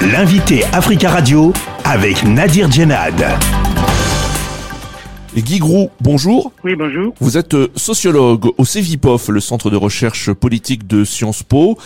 L'invité Africa Radio avec Nadir Djenad. Guy Grou, bonjour. Oui, bonjour. Vous êtes euh, sociologue au CEVIPOF, le centre de recherche politique de Sciences Po.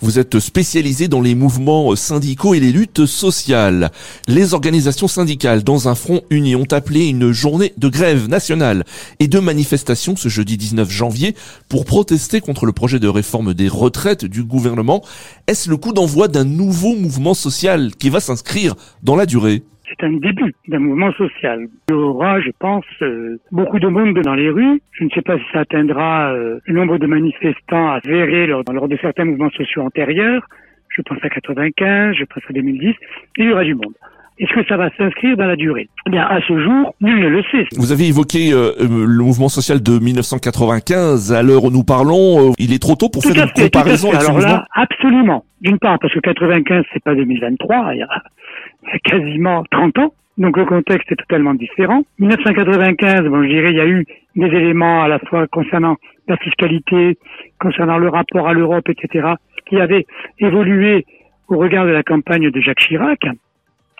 Vous êtes spécialisé dans les mouvements syndicaux et les luttes sociales. Les organisations syndicales dans un front uni ont appelé une journée de grève nationale et de manifestation ce jeudi 19 janvier pour protester contre le projet de réforme des retraites du gouvernement. Est-ce le coup d'envoi d'un nouveau mouvement social qui va s'inscrire dans la durée? C'est un début d'un mouvement social. Il y aura, je pense, euh, beaucoup de monde dans les rues. Je ne sais pas si ça atteindra euh, le nombre de manifestants avérés lors, lors de certains mouvements sociaux antérieurs. Je pense à 95, je pense à 2010. Il y aura du monde. Est-ce que ça va s'inscrire dans la durée? Eh bien, à ce jour, nul ne le sait. Vous avez évoqué euh, le mouvement social de 1995. À l'heure où nous parlons, il est trop tôt pour faire une comparaison avec Alors ce là, absolument. D'une part, parce que 95, c'est pas 2023. Il y a quasiment 30 ans. Donc le contexte est totalement différent. 1995, bon, je dirais, il y a eu des éléments à la fois concernant la fiscalité, concernant le rapport à l'Europe, etc., qui avaient évolué au regard de la campagne de Jacques Chirac,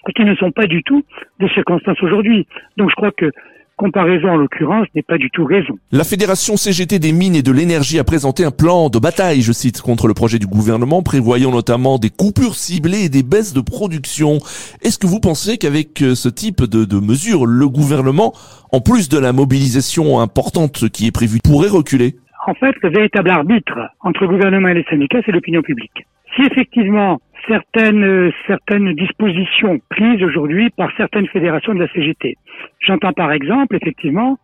et qui ne sont pas du tout des circonstances aujourd'hui. Donc je crois que comparaison en l'occurrence n'est pas du tout raison. La Fédération CGT des mines et de l'énergie a présenté un plan de bataille, je cite, contre le projet du gouvernement, prévoyant notamment des coupures ciblées et des baisses de production. Est-ce que vous pensez qu'avec euh, ce type de, de mesures, le gouvernement, en plus de la mobilisation importante qui est prévue, pourrait reculer? En fait, le véritable arbitre entre le gouvernement et les syndicats, c'est l'opinion publique. Si effectivement certaines certaines dispositions prises aujourd'hui par certaines fédérations de la CGT. J'entends par exemple effectivement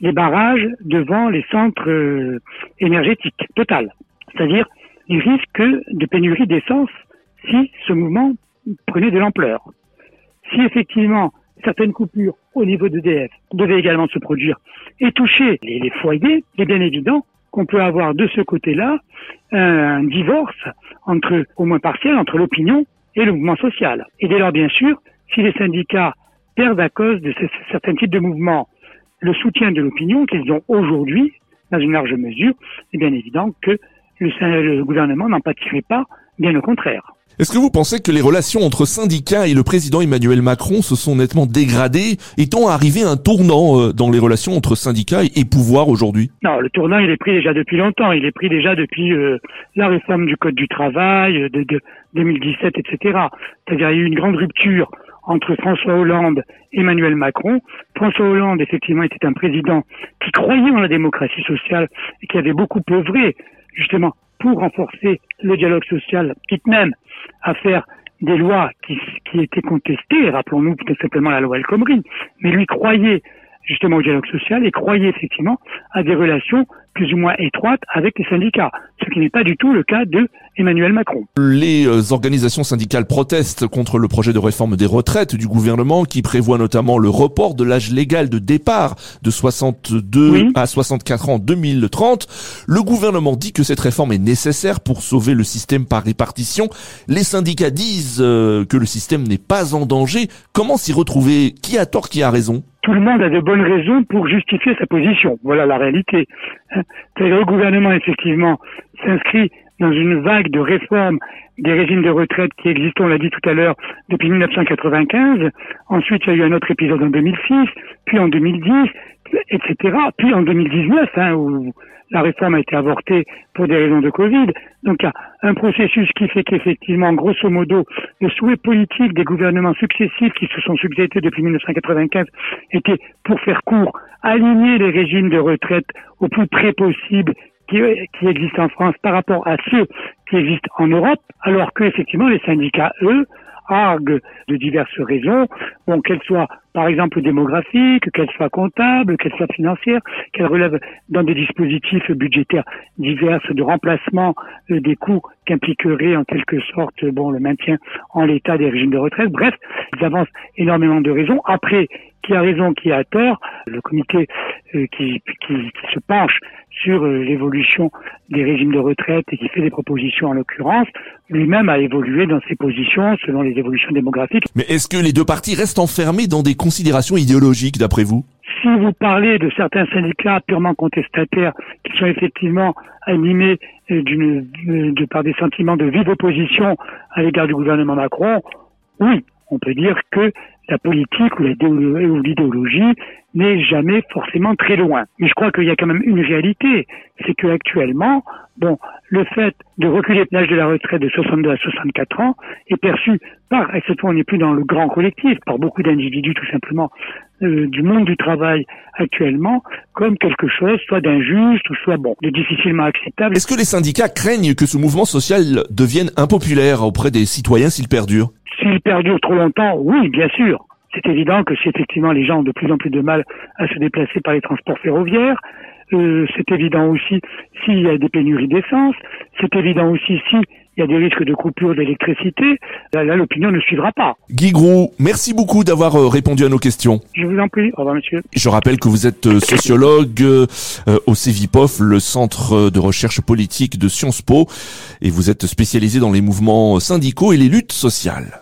les barrages devant les centres euh, énergétiques total, c'est-à-dire les risques de pénurie d'essence si ce mouvement prenait de l'ampleur. Si effectivement certaines coupures au niveau d'EDF devaient également se produire et toucher les, les foyers, il est bien évident qu'on peut avoir de ce côté-là un divorce entre, au moins partiel, entre l'opinion et le mouvement social. Et dès lors, bien sûr, si les syndicats perdent à cause de ces, certains types de mouvements le soutien de l'opinion qu'ils ont aujourd'hui, dans une large mesure, c'est bien évident que le, gouvernement n'en pâtirait pas, bien au contraire. Est-ce que vous pensez que les relations entre syndicats et le président Emmanuel Macron se sont nettement dégradées, étant arrivé un tournant euh, dans les relations entre syndicats et pouvoir aujourd'hui? Non, le tournant il est pris déjà depuis longtemps. Il est pris déjà depuis euh, la réforme du code du travail euh, de, de 2017, etc. C'est-à-dire il y a eu une grande rupture entre François Hollande et Emmanuel Macron. François Hollande, effectivement, était un président qui croyait en la démocratie sociale et qui avait beaucoup œuvré, justement, pour renforcer le dialogue social, quitte même à faire des lois qui, qui étaient contestées, rappelons-nous tout simplement la loi El Khomri, mais lui croyait justement au dialogue social et croyait effectivement à des relations plus ou moins étroites avec les syndicats, ce qui n'est pas du tout le cas de Emmanuel Macron. Les euh, organisations syndicales protestent contre le projet de réforme des retraites du gouvernement qui prévoit notamment le report de l'âge légal de départ de 62 oui. à 64 ans en 2030. Le gouvernement dit que cette réforme est nécessaire pour sauver le système par répartition. Les syndicats disent euh, que le système n'est pas en danger. Comment s'y retrouver? Qui a tort, qui a raison? Tout le monde a de bonnes raisons pour justifier sa position. Voilà la réalité. Le gouvernement, effectivement, s'inscrit dans une vague de réformes des régimes de retraite qui existent, on l'a dit tout à l'heure, depuis 1995. Ensuite, il y a eu un autre épisode en 2006, puis en 2010, etc. Puis en 2019, hein, où la réforme a été avortée pour des raisons de Covid. Donc il y a un processus qui fait qu'effectivement, grosso modo, le souhait politique des gouvernements successifs qui se sont succédés depuis 1995 était, pour faire court, aligner les régimes de retraite au plus près possible qui, qui existent en France par rapport à ceux qui existent en Europe, alors que effectivement les syndicats, eux, arguent de diverses raisons, bon, qu'elles soient par exemple démographiques, qu'elles soient comptables, qu'elles soient financières, qu'elles relèvent dans des dispositifs budgétaires divers de remplacement euh, des coûts qu'impliquerait en quelque sorte bon le maintien en l'état des régimes de retraite. Bref, ils avancent énormément de raisons. Après, qui a raison, qui a tort, le comité euh, qui, qui, qui, se penche sur euh, l'évolution des régimes de retraite et qui fait des propositions en l'occurrence, lui-même a évolué dans ses positions selon les évolutions démographiques. Mais est-ce que les deux partis restent enfermés dans des considérations idéologiques d'après vous? Si vous parlez de certains syndicats purement contestataires qui sont effectivement animés d'une, de, par des sentiments de vive opposition à l'égard du gouvernement Macron, oui, on peut dire que la politique ou l'idéologie n'est jamais forcément très loin. Mais je crois qu'il y a quand même une réalité, c'est que actuellement, bon, le fait de reculer l'âge de la retraite de 62 à 64 ans est perçu par, et cette fois on n'est plus dans le grand collectif, par beaucoup d'individus tout simplement euh, du monde du travail actuellement, comme quelque chose soit d'injuste ou soit bon, de difficilement acceptable. Est-ce que les syndicats craignent que ce mouvement social devienne impopulaire auprès des citoyens s'il perdure s'il perdure trop longtemps, oui, bien sûr. C'est évident que si effectivement les gens ont de plus en plus de mal à se déplacer par les transports ferroviaires, euh, c'est évident aussi s'il y a des pénuries d'essence, c'est évident aussi s'il y a des risques de coupure d'électricité, là, l'opinion ne suivra pas. Guy Grou, merci beaucoup d'avoir euh, répondu à nos questions. Je vous en prie. Au revoir, monsieur. Je rappelle que vous êtes euh, sociologue au CEVIPOF, le centre de recherche politique de Sciences Po, et vous êtes spécialisé dans les mouvements syndicaux et les luttes sociales.